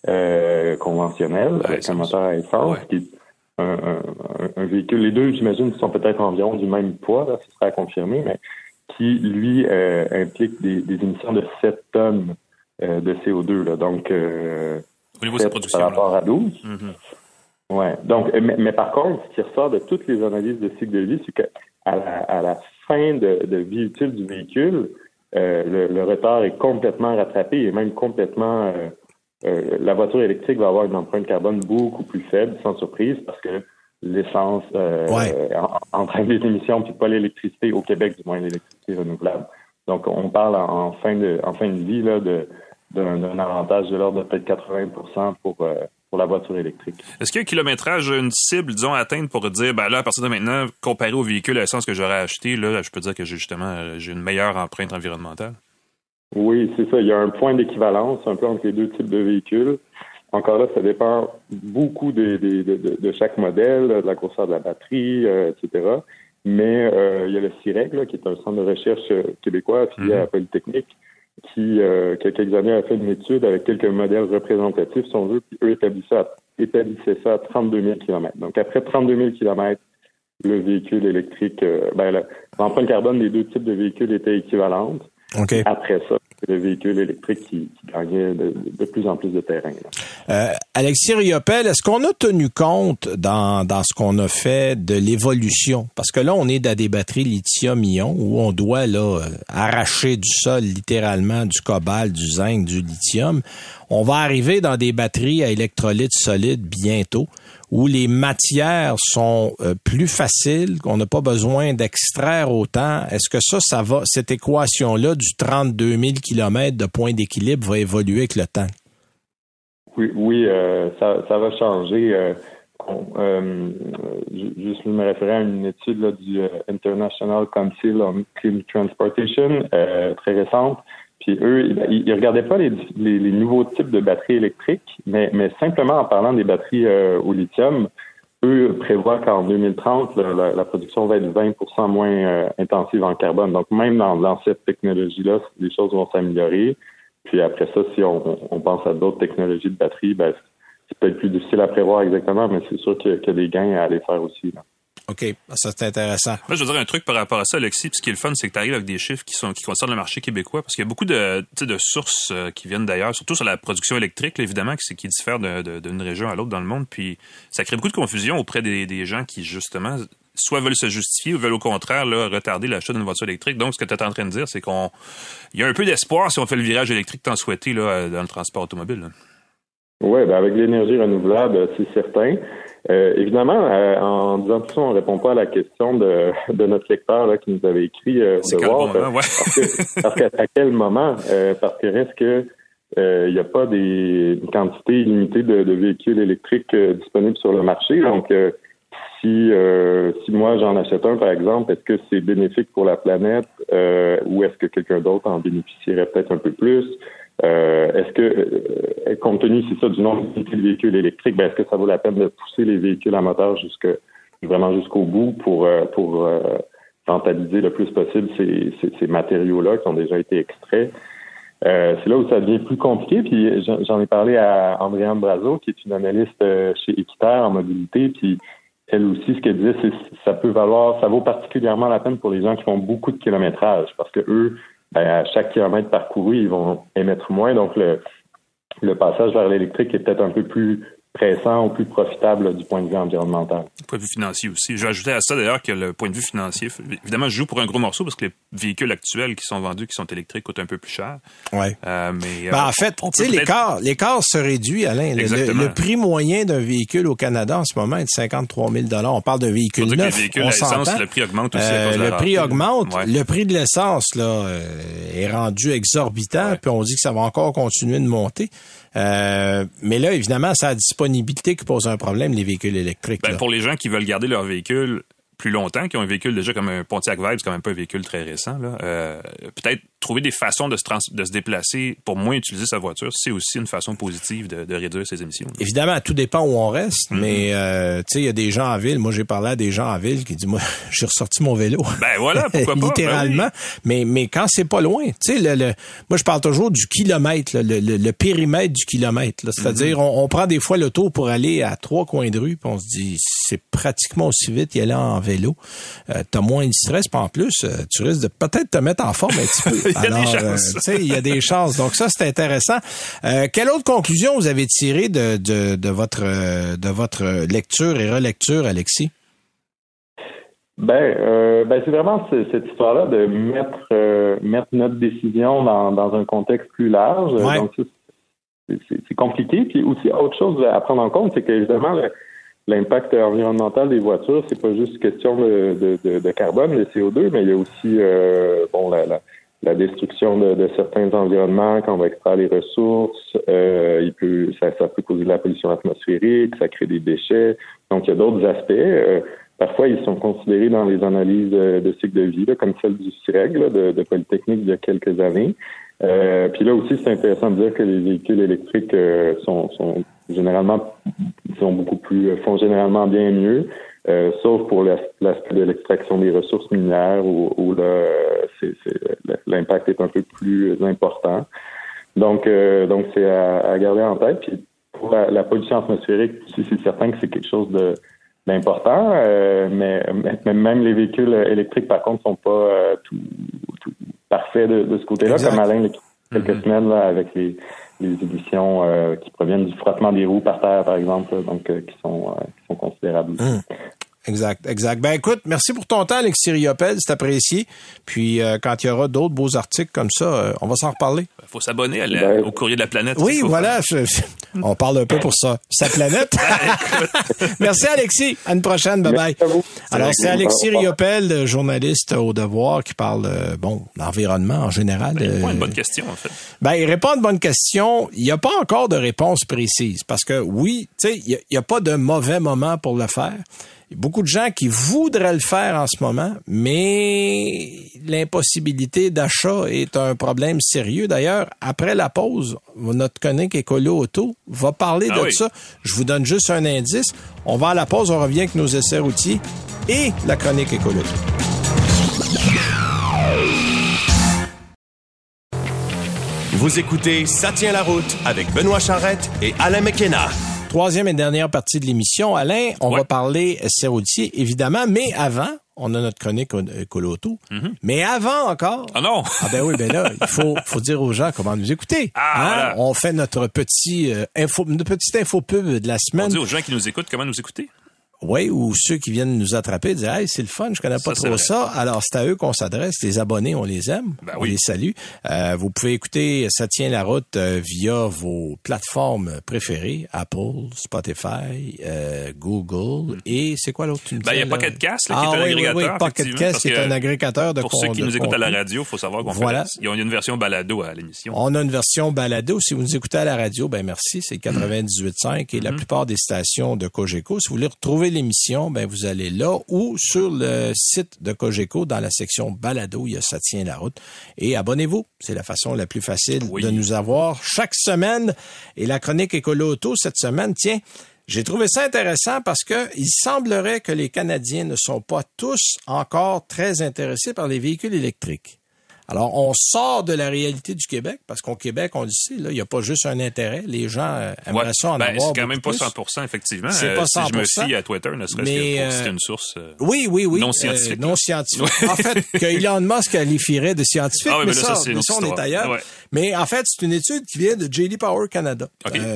euh, conventionnel avec un moteur à essence Ouais. qui est un, un- un véhicule. Les deux, j'imagine, sont peut-être environ du même poids, là, ce serait à confirmer, mais qui, lui, euh, implique des, des émissions de 7 tonnes euh, de CO2. Là, donc, Au niveau de sa 7 production. par là. rapport à 12. Mhm. Ouais. Donc, mais, mais par contre, ce qui ressort de toutes les analyses de cycle de vie, c'est que à la, à la fin de, de vie utile du véhicule, le, le retard est complètement rattrapé et même complètement. Euh, la voiture électrique va avoir une empreinte carbone beaucoup plus faible, sans surprise, parce que l'essence euh, Ouais. en- entraîne des émissions, puis pas l'électricité au Québec, du moins l'électricité renouvelable. Donc, on parle en, fin de en fin de vie là de d'un d'un avantage de l'ordre de peut-être 80 pour euh, pour la voiture électrique. Est-ce qu'il y a un kilométrage, une cible, disons, à atteindre pour dire, ben là, à partir de maintenant, comparé au véhicule à essence que j'aurais acheté, là, je peux dire que j'ai justement euh, j'ai une meilleure empreinte environnementale? Oui, c'est ça. Il y a un point d'équivalence un peu entre les deux types de véhicules. Encore là, ça dépend beaucoup des- de, de- de chaque modèle, de la grosseur de la batterie, euh, etc. mais il y a le CIREG, qui est un centre de recherche québécois affilié à la Polytechnique, qui, quelques années, a fait une étude avec quelques modèles représentatifs, si on veut, puis eux établissaient ça, à 32 000 km. Donc, après 32 000 km, le véhicule électrique, ben, l'empreinte carbone des deux types de véhicules était équivalente. Après ça, le véhicule électrique qui, gagnait de, plus en plus de terrain. Euh, Alexis Riopel, est-ce qu'on a tenu compte dans, dans ce qu'on a fait de l'évolution? Parce que là, on est dans des batteries lithium-ion où on doit là arracher du sol littéralement du cobalt, du zinc, du lithium. On va arriver dans des batteries à électrolytes solides bientôt où les matières sont euh, plus faciles, qu'on n'a pas besoin d'extraire autant. Est-ce que ça, ça va, cette équation-là du 32 000 km de point d'équilibre va évoluer avec le temps? Oui, oui euh, ça, ça, va changer. Euh, juste me référer à une étude là, du International Council on Clean Transportation, très récente, puis eux, ils, ne regardaient pas les, nouveaux types de batteries électriques, mais, simplement en parlant des batteries euh, au lithium, eux prévoient qu'en 2030, la, production va être 20% moins euh, intensive en carbone. Donc même dans, cette technologie-là, les choses vont s'améliorer. Puis après ça, si on, pense à d'autres technologies de batterie, ben, c'est peut-être plus difficile à prévoir exactement, mais c'est sûr qu'il y, a des gains à aller faire aussi. Là. OK, ça c'est intéressant. Moi, je veux dire un truc par rapport à ça, Alexis. Puis ce qui est le fun, c'est que tu arrives avec des chiffres qui sont qui concernent le marché québécois, parce qu'il y a beaucoup de, de sources euh, qui viennent d'ailleurs, surtout sur la production électrique, évidemment, qui, qui diffère d'une région à l'autre dans le monde. Puis ça crée beaucoup de confusion auprès des, des gens qui, justement, soit veulent se justifier ou veulent au contraire là, retarder l'achat d'une voiture électrique. Donc, ce que tu es en train de dire, c'est qu'on il y a un peu d'espoir si on fait le virage électrique tant souhaité là, dans le transport automobile. Oui, ben avec l'énergie renouvelable, c'est certain. Euh, évidemment, euh, en disant tout ça, on répond pas à la question de, de notre lecteur là, qui nous avait écrit euh, de voir. parce, qu'à quel moment? parce que reste que il n'y a pas des quantités illimitées de, de véhicules électriques disponibles sur le marché. Donc, si si moi j'en achète un, par exemple, est-ce que c'est bénéfique pour la planète ou est-ce que quelqu'un d'autre en bénéficierait peut-être un peu plus? Euh, est-ce que, euh, compte tenu, c'est ça, du nombre de véhicules électriques, ben, est-ce que ça vaut la peine de pousser les véhicules à moteur jusque, vraiment jusqu'au bout pour, euh, pour rentabiliser le plus possible ces, ces, matériaux-là qui ont déjà été extraits? c'est là où ça devient plus compliqué. Puis j'en ai parlé à Andréane Brazo, qui est une analyste chez Équiterre en mobilité. Puis elle aussi, ce qu'elle disait, c'est ça peut valoir, ça vaut particulièrement la peine pour les gens qui font beaucoup de kilométrage, parce que eux, ben, à chaque kilomètre parcouru, ils vont émettre moins. Donc, le, le passage vers l'électrique est peut-être un peu plus pressant ou plus profitable du point de vue environnemental. Du point de vue financier aussi. J'ai ajouté à ça d'ailleurs que le point de vue financier, évidemment, je joue pour un gros morceau parce que les véhicules actuels qui sont vendus, qui sont électriques, coûtent un peu plus cher. Ouais. Euh, mais ben, en fait, tu sais, l'écart, l'écart se réduit, Alain. Le, prix moyen d'un véhicule au Canada en ce moment est de 53 000 On parle d'un véhicule neuf. On Le prix augmente aussi. Euh, le prix augmente. Le prix de l'essence là euh, est rendu exorbitant, puis on dit que ça va encore continuer de monter. Euh, mais là, évidemment, c'est la disponibilité qui pose un problème, les véhicules électriques. Ben, pour les gens qui veulent garder leur véhicule, plus longtemps, qui ont un véhicule déjà comme un Pontiac Vibe, c'est quand même pas un véhicule très récent. Euh, peut-être trouver des façons de se, de se déplacer pour moins utiliser sa voiture, c'est aussi une façon positive de, réduire ses émissions. Évidemment, tout dépend où on reste, mm-hmm. mais euh, tu sais, il y a des gens en ville. Moi, j'ai parlé à des gens en ville qui disent, moi, j'ai ressorti mon vélo. Ben voilà, pourquoi pas. Ben Littéralement. Mais mais quand c'est pas loin, tu sais, le, moi, je parle toujours du kilomètre, le, le, périmètre du kilomètre. C'est-à-dire, mm-hmm. on, prend des fois le tour pour aller à trois coins de rue, puis on se dit, c'est pratiquement aussi vite y aller en vélo. Euh, tu as moins de stress, pas en plus, euh, tu risques de peut-être te mettre en forme un petit peu. il y a des chances. Euh, il y a des chances. Donc ça, c'est intéressant. quelle autre conclusion vous avez tirée de, de, votre de votre lecture et relecture, Alexis? Ben, ben c'est vraiment cette histoire-là de mettre mettre notre décision dans, dans un contexte plus large. Donc c'est compliqué. Puis aussi autre chose à prendre en compte, c'est qu'évidemment l'impact environnemental des voitures, c'est pas juste question de, de, de, carbone, de CO2, mais il y a aussi euh, bon la, la, la destruction de, de, certains environnements quand on va extraire les ressources. Euh, il peut, ça, ça, peut causer de la pollution atmosphérique, ça crée des déchets. Donc il y a d'autres aspects. Euh, parfois, ils sont considérés dans les analyses de, cycle de vie, comme celle du CIREG de, de Polytechnique il y a quelques années. Euh, puis là aussi, c'est intéressant de dire que les véhicules électriques sont, sont généralement sont beaucoup plus font généralement bien mieux. Euh, sauf pour l'aspect de l'extraction des ressources minières où, où l'impact est un peu plus important. Donc, euh, donc c'est à, garder en tête. Puis pour la, pollution atmosphérique, c'est certain que c'est quelque chose de d'important, euh, mais, même les véhicules électriques, par contre, sont pas tout, parfaits de, ce côté-là, comme Alain quelques mm-hmm. semaines là, avec les, les émissions euh, qui proviennent du frottement des roues par terre, par exemple, donc euh, qui sont euh, qui sont considérables. Hum. Exact, exact. Ben écoute, merci pour ton temps, Alexis Riopel, c'est apprécié. Puis quand il y aura d'autres beaux articles comme ça, on va s'en reparler. Il faut s'abonner ben, au courrier de la planète. Oui, voilà. on parle un peu pour ça. Sa planète. merci Alexis. À une prochaine. Bye bye. Alors c'est Alexis Riopel, journaliste au Devoir, qui parle bon l'environnement en général. Ben, il répond à une bonne question en fait. Ben il répond à une bonne question. Il n'y a pas encore de réponse précise parce que oui, tu sais, il n'y a, a pas de mauvais moment pour le faire. Il y a beaucoup de gens qui voudraient le faire en ce moment, mais l'impossibilité d'achat est un problème sérieux. D'ailleurs, après la pause, notre chronique Écolo Auto va parler ah de ça. Je vous donne juste un indice. On va à la pause, on revient avec nos essais routiers et la chronique Écolo Auto. Vous écoutez Ça tient la route avec Benoît Charrette et Alain McKenna troisième et dernière partie de l'émission. Alain, on va parler routier, évidemment, mais avant, on a notre chronique Coloto. Mm Mais avant encore. Ah non! ah ben oui, ben là, il faut, faut dire aux gens comment nous écouter. Ah, hein? On fait notre petit euh, info, notre petite info pub de la semaine. On dit aux gens qui nous écoutent comment nous écouter. Oui, ou ceux qui viennent nous attraper disent Hey, c'est le fun, je connais pas trop ça. Alors, c'est à eux qu'on s'adresse. Les abonnés, on les aime. Ben on les salue. Euh, vous pouvez écouter Ça tient la route euh, via vos plateformes préférées, Apple, Spotify, euh, Google mm. et c'est quoi l'autre? Ben, il y a Pocket Cast, qui est ah un agrégateur. Oui, Pocket Cast, c'est un agrégateur de Pour ceux qui nous écoutent à la radio, faut savoir qu'on voilà. fait, il y a une version balado à l'émission. On a une version balado. Si vous nous écoutez à la radio, ben merci, c'est 98.5 et la mm-hmm. plupart des stations de Cogeco. Si vous voulez retrouver l'émission, ben vous allez là ou sur le site de Cogeco dans la section balado, il y a ça tient la route et abonnez-vous. C'est la façon la plus facile de nous avoir chaque semaine et la chronique écolo auto cette semaine, tiens, j'ai trouvé ça intéressant parce que il semblerait que les Canadiens ne sont pas tous encore très intéressés par les véhicules électriques. Alors, on sort de la réalité du Québec, parce qu'au Québec, on le sait, là, il n'y a pas juste un intérêt. Les gens euh, aimeraient ça en ben, avoir C'est quand même pas 100% effectivement. C'est pas 100 euh, Si je me fie à Twitter, ne serait-ce que pour c'est une source euh, oui, oui, oui, non scientifique. non scientifique. en fait, que Elon Musk qualifierait de scientifique, ah mais, ça, ça, on est ailleurs. Mais en fait, c'est une étude qui vient de JD Power Canada.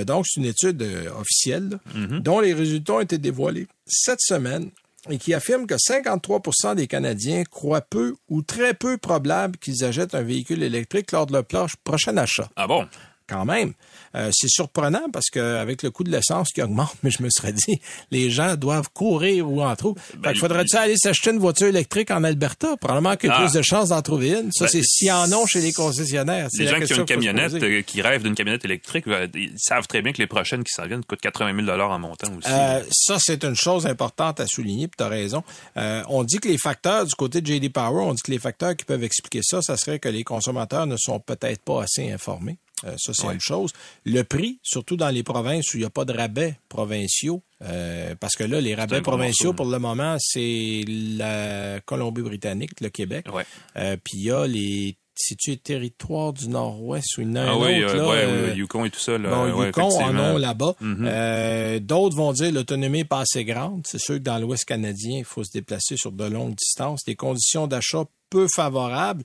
donc, c'est une étude officielle, mm-hmm. dont les résultats ont été dévoilés cette semaine et qui affirme que 53% des Canadiens croient peu ou très peu probable qu'ils achètent un véhicule électrique lors de leur prochain achat. Ah bon? Quand même. Euh, c'est surprenant parce qu'avec le coût de l'essence qui augmente, mais je me serais dit, les gens doivent courir ou en trop. Ben, faudrait-tu aller s'acheter une voiture électrique en Alberta? Probablement qu'il y a ah. plus de chances d'en trouver une. Ça, ben, c'est s'ils en ont chez les concessionnaires. Les gens qui ont une camionnette, euh, qui rêvent d'une camionnette électrique, euh, ils savent très bien que les prochaines qui s'en viennent coûtent 80 000 en montant aussi. ça, c'est une chose importante à souligner, puis tu as raison. on dit que les facteurs, du côté de JD Power, on dit que les facteurs qui peuvent expliquer ça, ça serait que les consommateurs ne sont peut-être pas assez informés. Euh, ça, c'est une chose. Le prix, surtout dans les provinces où il n'y a pas de rabais provinciaux, euh, parce que là, les rabais provinciaux, pour le moment, c'est la Colombie-Britannique, le Québec. Euh, puis il y a les c'est-tu territoires du Nord-Ouest ou une ah oui, autre, là, Yukon et tout ça. Là, bon, Yukon en ont là-bas. Mm-hmm. D'autres vont dire l'autonomie n'est pas assez grande. C'est sûr que dans l'Ouest canadien, il faut se déplacer sur de longues distances. Les conditions d'achat peu favorables.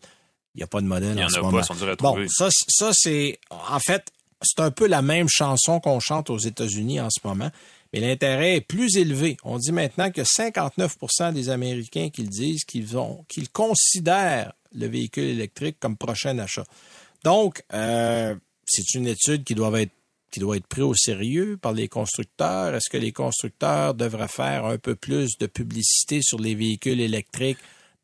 Il n'y a pas de modèle Il y en, a Pas, sont bon, ça, ça c'est en fait, c'est un peu la même chanson qu'on chante aux États-Unis en ce moment, mais l'intérêt est plus élevé. On dit maintenant que 59% des Américains qui disent qu'ils ont, qu'ils considèrent le véhicule électrique comme prochain achat. Donc, euh, c'est une étude qui doit être qui doit être prise au sérieux par les constructeurs. Est-ce que les constructeurs devraient faire un peu plus de publicité sur les véhicules électriques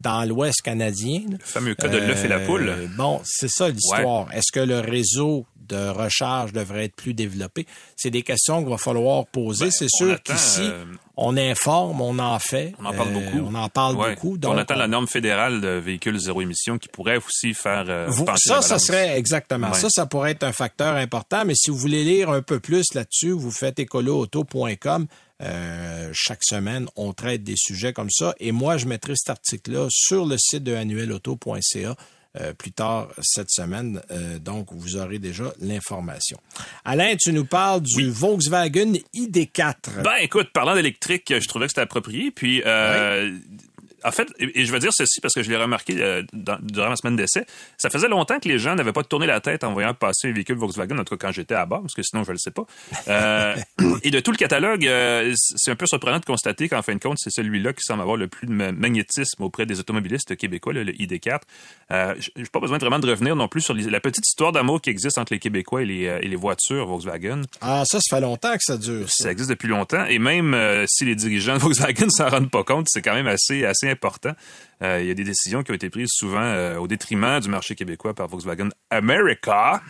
dans l'Ouest canadien. Le fameux cas de l'œuf et la poule. Euh, bon, c'est ça l'histoire. Est-ce que le réseau de recharge devrait être plus développé? C'est des questions qu'il va falloir poser. Ben, c'est sûr qu'ici, euh, on informe, on en fait. On en parle beaucoup. On en parle beaucoup. on attend la norme fédérale de véhicules zéro émission qui pourrait aussi faire euh, Ça, ça serait exactement ça. Ça pourrait être un facteur important. Mais si vous voulez lire un peu plus là-dessus, vous faites écoloauto.com. Euh, chaque semaine, on traite des sujets comme ça. Et moi, je mettrai cet article-là sur le site de annuelauto.ca. Euh, plus tard cette semaine. Euh, donc, vous aurez déjà l'information. Alain, tu nous parles du Volkswagen ID4. Ben, écoute, parlant d'électrique, je trouvais que c'était approprié. Puis, euh, en fait, et, je vais dire ceci parce que je l'ai remarqué euh, durant ma semaine d'essai, ça faisait longtemps que les gens n'avaient pas tourné la tête en voyant passer un véhicule Volkswagen, en tout cas quand j'étais à bord, parce que sinon je ne le sais pas. Euh, et de tout le catalogue, euh, c'est un peu surprenant de constater qu'en fin de compte, c'est celui-là qui semble avoir le plus de magnétisme auprès des automobilistes québécois, le, ID4. je n'ai pas besoin vraiment de revenir non plus sur la petite histoire d'amour qui existe entre les Québécois et les, voitures Volkswagen. Ah, ça, ça fait longtemps que ça dure. Ça, existe depuis longtemps. Et même si les dirigeants de Volkswagen s'en rendent pas compte, c'est quand même assez, assez important. Euh, il y a des décisions qui ont été prises souvent euh, au détriment du marché québécois par Volkswagen America.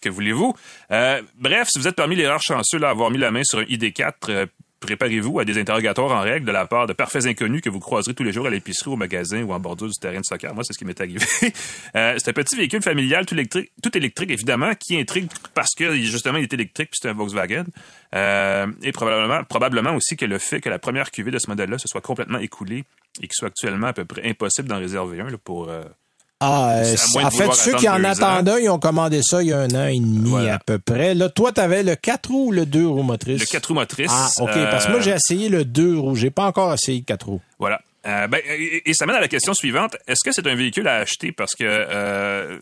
Que voulez-vous? Euh, bref, si vous êtes parmi les rares chanceux à avoir mis la main sur un ID4, préparez-vous à des interrogatoires en règle de la part de parfaits inconnus que vous croiserez tous les jours à l'épicerie, au magasin ou en bordure du terrain de soccer? Moi, c'est ce qui m'est arrivé. c'est un petit véhicule familial tout électrique, tout électrique évidemment, qui intrigue parce que justement il est électrique puis c'est un Volkswagen. et probablement, probablement aussi que le fait que la première cuvée de ce modèle-là se soit complètement écoulée et qu'il soit actuellement à peu près impossible d'en réserver un pour. Euh, ah, euh, en fait, ceux qui en attendent un, ils ont commandé ça il y a un an et demi à peu près. Là, toi, tu avais le 4 roues ou le 2 roues motrices? Le 4 roues motrices. Ah, OK, parce que moi, j'ai essayé le 2 roues. J'ai pas encore essayé le 4 roues. Voilà. Euh, ben, et, ça mène à la question suivante. Est-ce que c'est un véhicule à acheter? Parce que,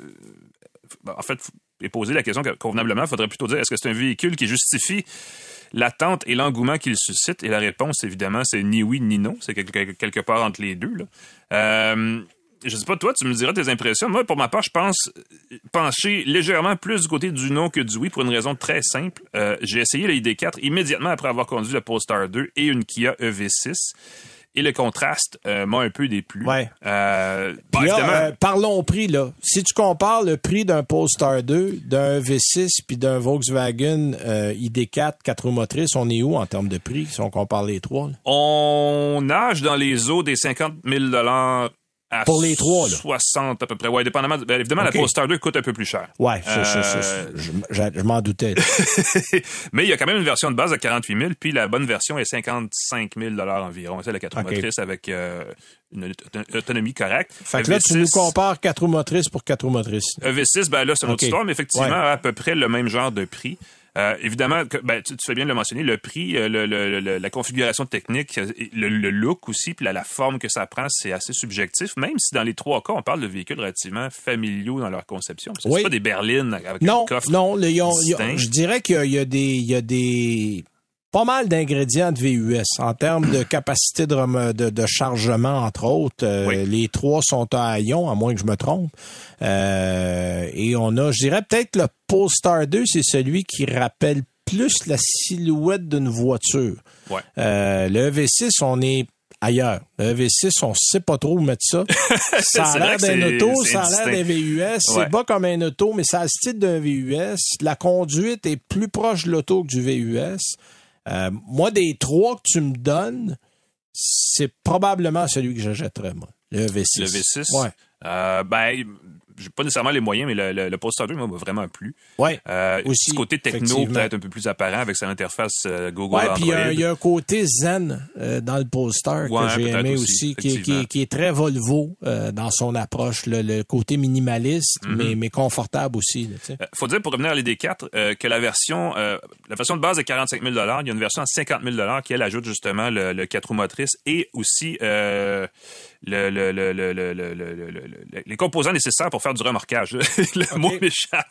ben, en fait, et poser la question convenablement, il faudrait plutôt dire est-ce que c'est un véhicule qui justifie l'attente et l'engouement qu'il suscite? Et la réponse, évidemment, c'est ni oui ni non. C'est quelque part entre les deux. Là. Euh, je sais pas, toi, tu me diras tes impressions. Moi, pour ma part, je pense pencher légèrement plus du côté du non que du oui pour une raison très simple. Euh, j'ai essayé le ID4 immédiatement après avoir conduit le Polestar 2 et une Kia EV6 et le contraste euh, m'a un peu déplu. Ouais. Euh, euh, parlons prix là. Si tu compares le prix d'un Polestar 2, d'un V6 puis d'un Volkswagen ID4 4 roues motrices, on est où en termes de prix si on compare les trois? On nage dans les eaux des 50 000 pour les trois, là. 60 à peu près. Ouais, dépendamment. Ben, évidemment, la Polestar 2 coûte un peu plus cher. Ouais, euh... je, m'en doutais. Mais il y a quand même une version de base à 48 000, puis la bonne version est 55 000 environ. C'est la 4 roues motrices avec euh, une autonomie correcte. Fait que là, tu nous compares 4 roues motrices pour 4 roues motrices. V6, ben là, c'est une autre histoire, mais effectivement, à peu près le même genre de prix. Euh, évidemment, ben, tu, fais bien de le mentionner, le prix, euh, le, la configuration technique, euh, le, look aussi, puis la, forme que ça prend, c'est assez subjectif, même si dans les trois cas, on parle de véhicules relativement familiaux dans leur conception. C'est pas des berlines avec non, un coffre. Non, je dirais qu'il y, a des... Il y a des pas mal d'ingrédients de VUS en termes de capacité de, de, chargement, entre autres. Les trois sont à ion, à moins que je me trompe. Euh, et on a, je dirais peut-être le Polestar 2, c'est celui qui rappelle plus la silhouette d'une voiture. Ouais. Euh, le EV6, on est ailleurs. Le EV6, on sait pas trop où mettre ça. ça a l'air d'un auto, ça a l'air d'un VUS. C'est pas comme un auto, mais ça a le style d'un VUS. La conduite est plus proche de l'auto que du VUS. Euh, moi, des trois que tu me donnes, c'est probablement celui que j'achèterais, moi. Le V6. Le V6? Ouais. Euh, ben, j'ai pas nécessairement les moyens, mais le, le, le Polestar 2 m'a vraiment plu. Ouais. Euh, aussi. Ce côté techno peut-être un peu plus apparent avec son interface euh, Google ouais, puis il y, a un côté zen euh, dans le Polestar que j'ai aimé aussi, qui, qui, qui, est très Volvo dans son approche, le, le côté minimaliste, mm-hmm. mais, mais confortable aussi. Il euh, faut dire pour revenir à l'ID4 que la version la version de base est 45 000 Il y a une version à 50 000 qui elle ajoute justement le, le 4 roues motrices et aussi le, le, le, les composants nécessaires pour faire du remorquage. le mot m'échappe.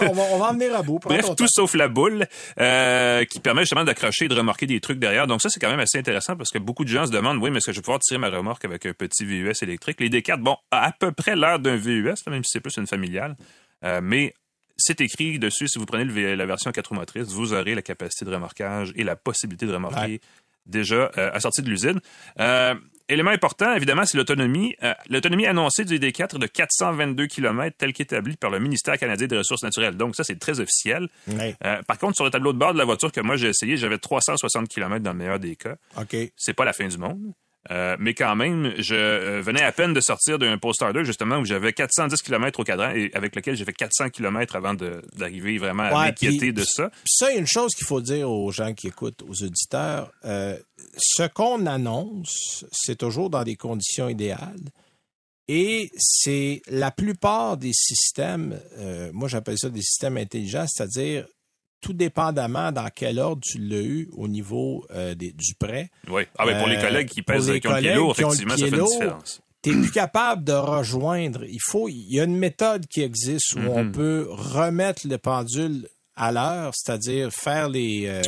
on, va, on va en venir à bout. Bref, tout sauf la boule euh, qui permet justement d'accrocher et de remorquer des trucs derrière. Donc ça, c'est quand même assez intéressant parce que beaucoup de gens se demandent, oui, mais est-ce que je vais pouvoir tirer ma remorque avec un petit VUS électrique? Les D4, bon, à, peu près l'air d'un VUS, même si c'est plus une familiale. Euh, mais c'est écrit dessus, si vous prenez la version 4 roues motrices, vous aurez la capacité de remorquage et la possibilité de remorquer déjà euh, à sortie de l'usine. Euh, élément important, évidemment, c'est l'autonomie. Euh, l'autonomie annoncée du D4 de 422 km, telle qu'établie par le ministère canadien des Ressources naturelles. Donc, ça, c'est très officiel. Euh, par contre, sur le tableau de bord de la voiture que moi j'ai essayé, j'avais 360 km dans le meilleur des cas. OK. C'est pas la fin du monde. Euh, mais quand même, je euh, venais à peine de sortir d'un Polestar 2, justement, où j'avais 410 km au cadran et avec lequel j'ai fait 400 km avant d'arriver vraiment à Ouais, m'inquiéter de ça. Ça, il y a une chose qu'il faut dire aux gens qui écoutent, aux auditeurs. euh, ce qu'on annonce, c'est toujours dans des conditions idéales. Et c'est la plupart des systèmes, euh, moi j'appelle ça des systèmes intelligents, c'est-à-dire tout dépendamment dans quel ordre tu l'as eu au niveau euh, des- du prêt, Oui. Ah, ben, pour les Euh, collègues qui pèsent, qui ont le pied lourd, effectivement, ça fait une différence. tu es plus capable de rejoindre. Il faut, il y a une méthode qui existe où on Mhm. peut remettre le pendule à l'heure, c'est-à-dire faire les, euh,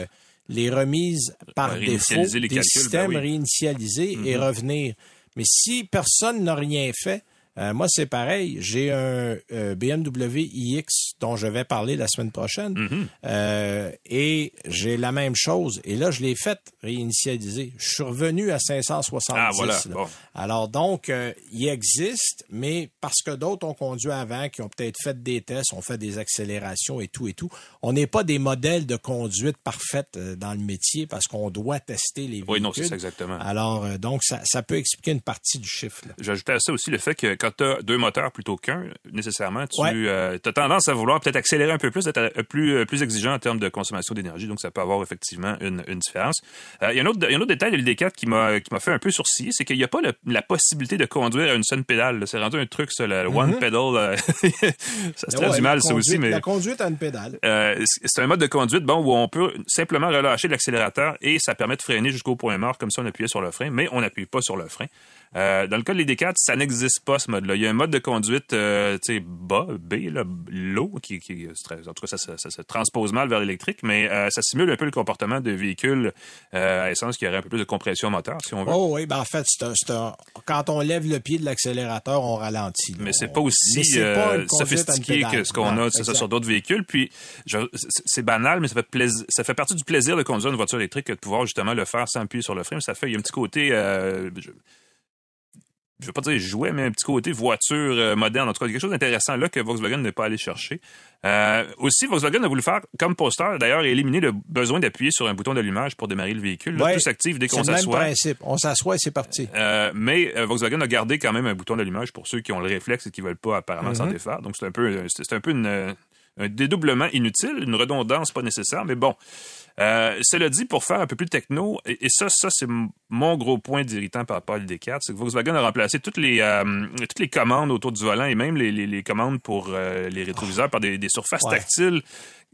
les remises par défaut Réinitialiser les des calculs, ben systèmes oui. réinitialisés et Mhm. revenir. Mais si personne n'a rien fait, euh, moi c'est pareil. J'ai un euh, BMW iX dont je vais parler la semaine prochaine Mhm. euh, et j'ai la même chose. Et là, je l'ai fait réinitialiser. Je suis revenu à 570. Ah, voilà. Bon. Alors donc, il existe, mais parce que d'autres ont conduit avant, qui ont peut-être fait des tests, ont fait des accélérations et tout et tout. On n'est pas des modèles de conduite parfaite dans le métier parce qu'on doit tester les véhicules. Oui, non, c'est ça, exactement. Alors donc, ça, ça peut expliquer une partie du chiffre. J'ajoutais à ça aussi le fait que quand tu as deux moteurs plutôt qu'un, nécessairement, tu Ouais. as tendance à vouloir peut-être accélérer un peu plus, être euh, plus, euh, plus exigeant en termes de consommation d'énergie. Donc, ça peut avoir effectivement une, une différence. Euh, Il y, a un autre- il y a un autre détail de l'ID4 qui m'a fait un peu sourciller, c'est qu'il n'y a pas le- la possibilité de conduire à une seule pédale. C'est rendu un truc, ça, le one pedal. euh, ça se traduit Mhm. Ouais, mal, ça aussi, mais... La conduite à une pédale. Euh, c'est un mode de conduite bon où on peut simplement relâcher l'accélérateur et ça permet de freiner jusqu'au point mort comme si on appuyait sur le frein, mais on n'appuie pas sur le frein. Euh, dans le cas de l'ID4, ça n'existe pas ce mode-là. Il y a un mode de conduite, euh, tu sais, bas, B, là, low, qui, en tout cas, ça, ça- ça se transpose mal vers l'électrique, mais euh, ça simule un peu le comportement de véhicules euh, à essence qui aurait un peu plus de compression moteur, si on veut. Oh oui, ben en fait, c'est un- quand on lève le pied de l'accélérateur, on ralentit. là. Mais c'est pas aussi pas sophistiqué que ce qu'on a ça, sur d'autres véhicules. Puis je- c'est banal, mais ça fait plaisir, ça fait partie du plaisir de conduire une voiture électrique que de pouvoir justement le faire sans appuyer sur le frein. Ça fait il y a un petit côté je, je veux pas dire jouet, mais un petit côté voiture euh, moderne. En tout cas, quelque chose d'intéressant là que Volkswagen n'est pas allé chercher. Euh, aussi, Volkswagen a voulu faire comme poster, d'ailleurs, éliminer le besoin d'appuyer sur un bouton d'allumage pour démarrer le véhicule. Là, Ouais. tout s'active dès C'est qu'on le même s'assoit. principe. On s'assoit et c'est parti. Euh, mais Volkswagen a gardé quand même un bouton d'allumage pour ceux qui ont le réflexe et qui veulent pas apparemment s'en Mhm. défaire. Donc c'est un peu, c'est c'est un peu une, un dédoublement inutile, une redondance pas nécessaire, mais bon. Euh, cela dit, pour faire un peu plus techno, et, et ça, ça c'est mon gros point d'irritant par rapport à l'ID4, c'est que Volkswagen a remplacé toutes les euh, toutes les commandes autour du volant et même les, les, les commandes pour euh, les rétroviseurs par des, des surfaces Ouais. tactiles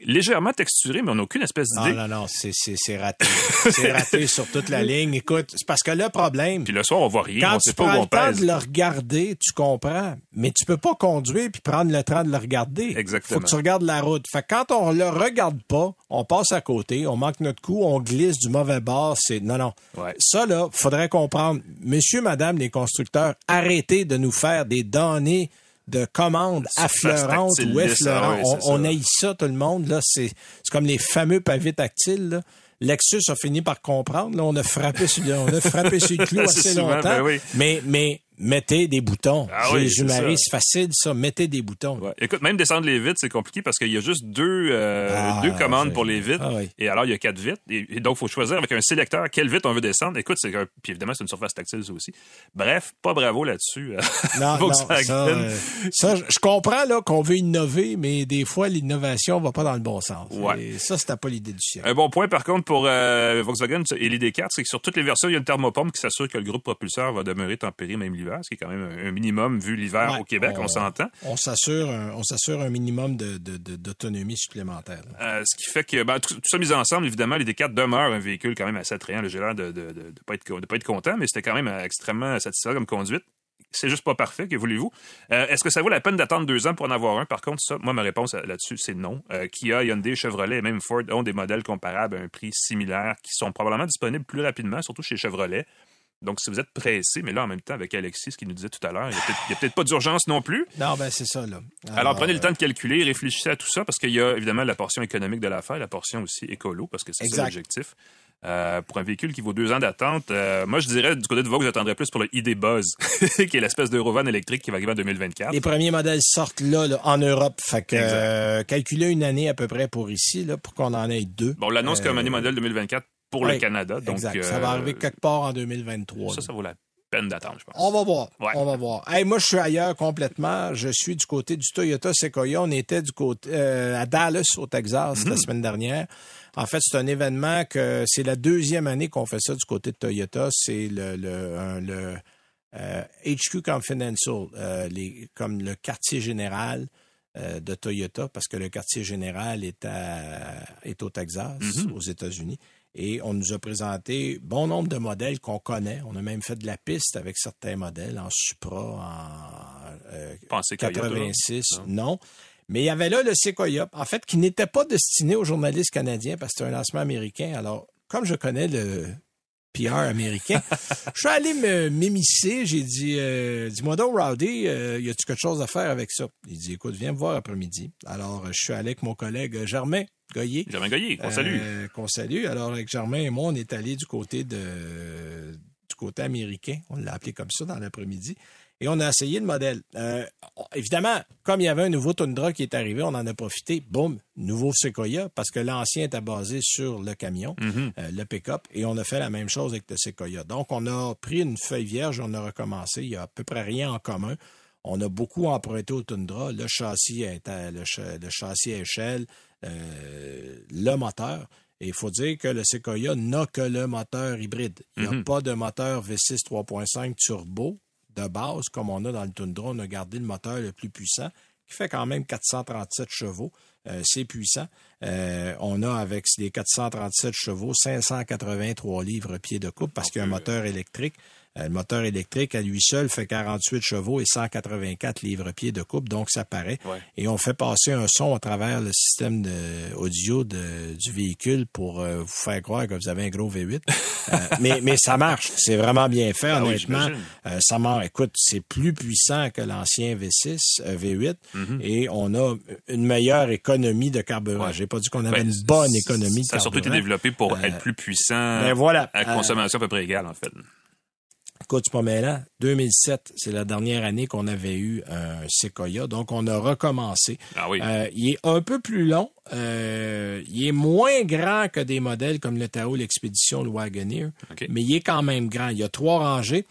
légèrement texturées, mais on n'a aucune espèce Non, d'idée. non, non, c'est- c'est c'est raté. c'est raté sur toute la ligne. Écoute, c'est parce que le problème, Puis le soir, on voit rien, quand on tu sait pas prends où on le temps pèse. de le regarder, tu comprends. Mais tu peux pas conduire puis prendre le temps de le regarder. Exactement. Faut que tu regardes la route. Fait que quand on le regarde pas, on passe à côté, on manque notre coup, on glisse du mauvais bord. C'est non, non. Ouais. Ça là, faudrait comprendre. Monsieur, Madame, les constructeurs, arrêtez de nous faire des données de commandes affleurantes tactile ou ah effleurantes. oui, on, on haït ça, tout le monde. Là, c'est c'est comme les fameux pavés tactiles. Là. Lexus a fini par comprendre. Là, on a frappé sur on a frappé sur le clou assez souvent, longtemps. ben oui. Mais mais mettez des boutons. Ah oui, c'est facile ça. Mettez des boutons. Ouais. Écoute, même descendre les vitres, c'est compliqué parce qu'il y a juste deux, euh, Ah, deux commandes pour les vitres. Ah oui. Et alors, il y a quatre vitres. Et, et donc, il faut choisir avec un sélecteur quelle vitre on veut descendre. Écoute, c'est un- puis évidemment, c'est une surface tactile, ça aussi. Bref, pas bravo là-dessus. euh, Non, non, Volkswagen. ça, euh, ça, je comprends là qu'on veut innover, mais des fois l'innovation va pas dans le bon sens. Ouais. Et ça, c'était pas l'idée du ciel. Un bon point, par contre, pour euh, Volkswagen et l'ID4, c'est que sur toutes les versions, il y a une thermopompe qui s'assure que le groupe propulseur va demeurer tempéré même l'hiver, ce qui est quand même un, minimum vu l'hiver Ouais, au Québec, on, s'entend. On s'assure, un- on s'assure un minimum de, de- de- d'autonomie supplémentaire. Euh, ce qui fait que ben, tout, tout ça mis ensemble, évidemment, les D4 demeurent un véhicule quand même assez attrayant. J'ai l'air de ne pas pas être content, mais c'était quand même euh, extrêmement satisfaisant comme conduite. C'est juste pas parfait, que voulez-vous? Euh, Est-ce que ça vaut la peine d'attendre deux ans pour en avoir un? Par contre, ça, moi, ma réponse là-dessus, c'est non. Euh, Kia, Hyundai, Chevrolet et même Ford ont des modèles comparables à un prix similaire qui sont probablement disponibles plus rapidement, surtout chez Chevrolet. Donc, si vous êtes pressé, mais là, en même temps, avec Alexis, ce qu'il nous disait tout à l'heure, il n'y a peut-être- pas d'urgence non plus. Non, ben c'est ça là. Alors, prenez le euh, temps de calculer, réfléchissez à tout ça, parce qu'il y a évidemment la portion économique de l'affaire, la portion aussi écolo, parce que c'est ça l'objectif. Euh, pour un véhicule qui vaut deux ans d'attente, euh, moi je dirais du côté de Vogue, j'attendrais plus pour le ID Buzz, qui est l'espèce d'Eurovan électrique qui va arriver en 2024. Les premiers modèles sortent là, là, en Europe. Fait que euh, calculez une année à peu près pour ici, là, pour qu'on en ait deux. Bon, on l'annonce comme année modèle 2024 pour le Canada. Donc, exact. Ça euh, va arriver quelque part en 2023. Ça, ça vaut la peine d'attendre, je pense. On va voir. Ouais. On va voir. Hey, moi, je suis ailleurs complètement. Je suis du côté du Toyota Sequoia. On était du côté euh, à Dallas, au Texas, Mhm. la semaine dernière. En fait, c'est un événement que c'est la deuxième année qu'on fait ça du côté de Toyota. C'est le, le, un- le euh, HQ Confidential, euh, les, comme le quartier général euh, de Toyota, parce que le quartier général est, à, est au Texas, Mhm. aux États-Unis. Et on nous a présenté bon nombre de modèles qu'on connaît. On a même fait de la piste avec certains modèles en Supra, en euh, Pensez Toyota, 86, non? non. Mais il y avait là le Sequoia, en fait, qui n'était pas destiné aux journalistes canadiens parce que c'était un lancement américain. Alors, comme je connais le PR américain, je suis allé me m'émisser. J'ai dit, euh, dis-moi donc, Rowdy, euh, y a-tu quelque chose à faire avec ça? Il dit, écoute, viens me voir après-midi. Alors, je suis allé avec mon collègue euh, Germain Goyer. Germain Goyer, salue. Euh, qu'on salue. Alors, avec Germain et moi, on est allé du côté de du côté américain. On l'a appelé comme ça dans l'après-midi. Et on a essayé le modèle. Euh, évidemment, comme il y avait un nouveau Tundra qui est arrivé, on en a profité. Boum, nouveau Sequoia, parce que l'ancien était basé sur le camion, Mhm. euh, le pick-up, et on a fait la même chose avec le Sequoia. Donc, on a pris une feuille vierge, on a recommencé. Il n'y a à peu près rien en commun. On a beaucoup emprunté au Tundra. Le châssis est à, le, châssis à échelle, le moteur. Et il faut dire que le Sequoia n'a que le moteur hybride. Il n'y a Mhm. pas de moteur V6 3.5 turbo de base comme on a dans le Tundra. On a gardé le moteur le plus puissant qui fait quand même 437 chevaux. Euh, c'est puissant. Euh, on a avec les 437 chevaux 583 livres pieds de coupe parce qu'il y a un moteur électrique. Euh, le moteur électrique à lui seul fait 48 chevaux et 184 livres pieds de coupe, donc ça paraît. Ouais. Et on fait passer un son à travers le système de, audio de- du véhicule pour euh, vous faire croire que vous avez un gros V8. Euh, mais, mais ça marche. C'est vraiment bien fait, Ah honnêtement. Euh, ça marche. Écoute, c'est plus puissant que l'ancien V6, euh, V8, Mhm. et on a une meilleure économie de carburant. Ouais. J'ai pas dit qu'on avait Ben, une bonne économie de Ça a surtout été carburant. développé pour être plus puissant Ben voilà. à consommation à peu près égale, en fait. Mêlant. 2007, c'est la dernière année qu'on avait eu un Sequoia, donc on a recommencé. Ah oui. Euh, il est un peu plus long. euh, il est moins grand que des modèles comme le Tao, l'Expédition, le Wagoneer, OK. mais il est quand même grand. Il y a trois rangées.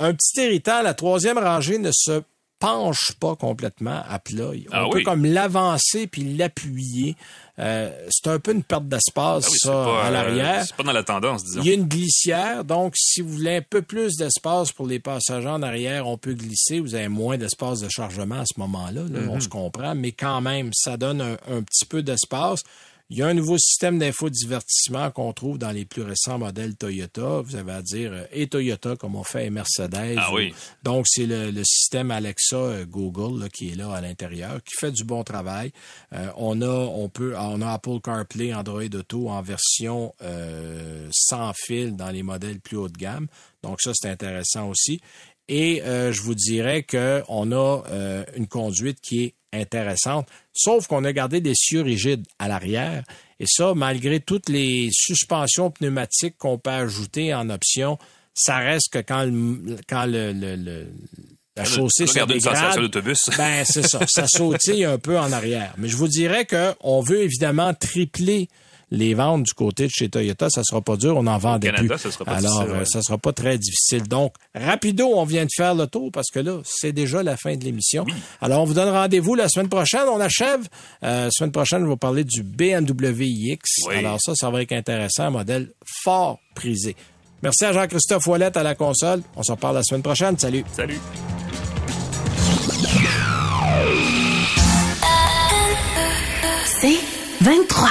Un petit héritant, la troisième rangée ne se penche pas complètement à plat. On Ah peut oui. comme l'avancer puis l'appuyer. Euh, c'est un peu une perte d'espace, Ah oui, ça, pas, à euh, l'arrière. c'est pas dans la tendance, disons. Il y a une glissière, donc si vous voulez un peu plus d'espace pour les passagers en arrière, on peut glisser. Vous avez moins d'espace de chargement à ce moment-là. là, Mhm. On se comprend, mais quand même, ça donne un, un petit peu d'espace. Il y a un nouveau système d'infodivertissement qu'on trouve dans les plus récents modèles Toyota. Vous avez à dire euh, et Toyota comme on fait et Mercedes. Ah ou- oui. donc, c'est le, le système Alexa euh, Google là, qui est là à l'intérieur, qui fait du bon travail. Euh, on a, on peut, on a Apple CarPlay, Android Auto en version euh, sans fil dans les modèles plus haut de gamme. Donc, ça, c'est intéressant aussi. Et euh, je vous dirais qu'on a euh, une conduite qui est intéressante, sauf qu'on a gardé des cieux rigides à l'arrière. Et ça, malgré toutes les suspensions pneumatiques qu'on peut ajouter en option, ça reste que quand le, quand le, le- le- la chaussée se dégrade, ben c'est ça, ça sautille un peu en arrière. Mais je vous dirais que on veut évidemment tripler les ventes du côté de chez Toyota, ça sera pas dur, on en vend Canada, plus. ça sera pas Alors, difficile, euh, ça sera pas très difficile. Donc, rapido, on vient de faire le tour parce que là, c'est déjà la fin de l'émission. Alors, on vous donne rendez-vous la semaine prochaine. On achève. Euh, semaine prochaine, je vais vous parler du BMW iX. Oui. Alors ça, ça va être intéressant, un modèle fort prisé. Merci à Jean-Christophe Ouellette à la console. On se reparle la semaine prochaine. Salut. Salut. C'est 23.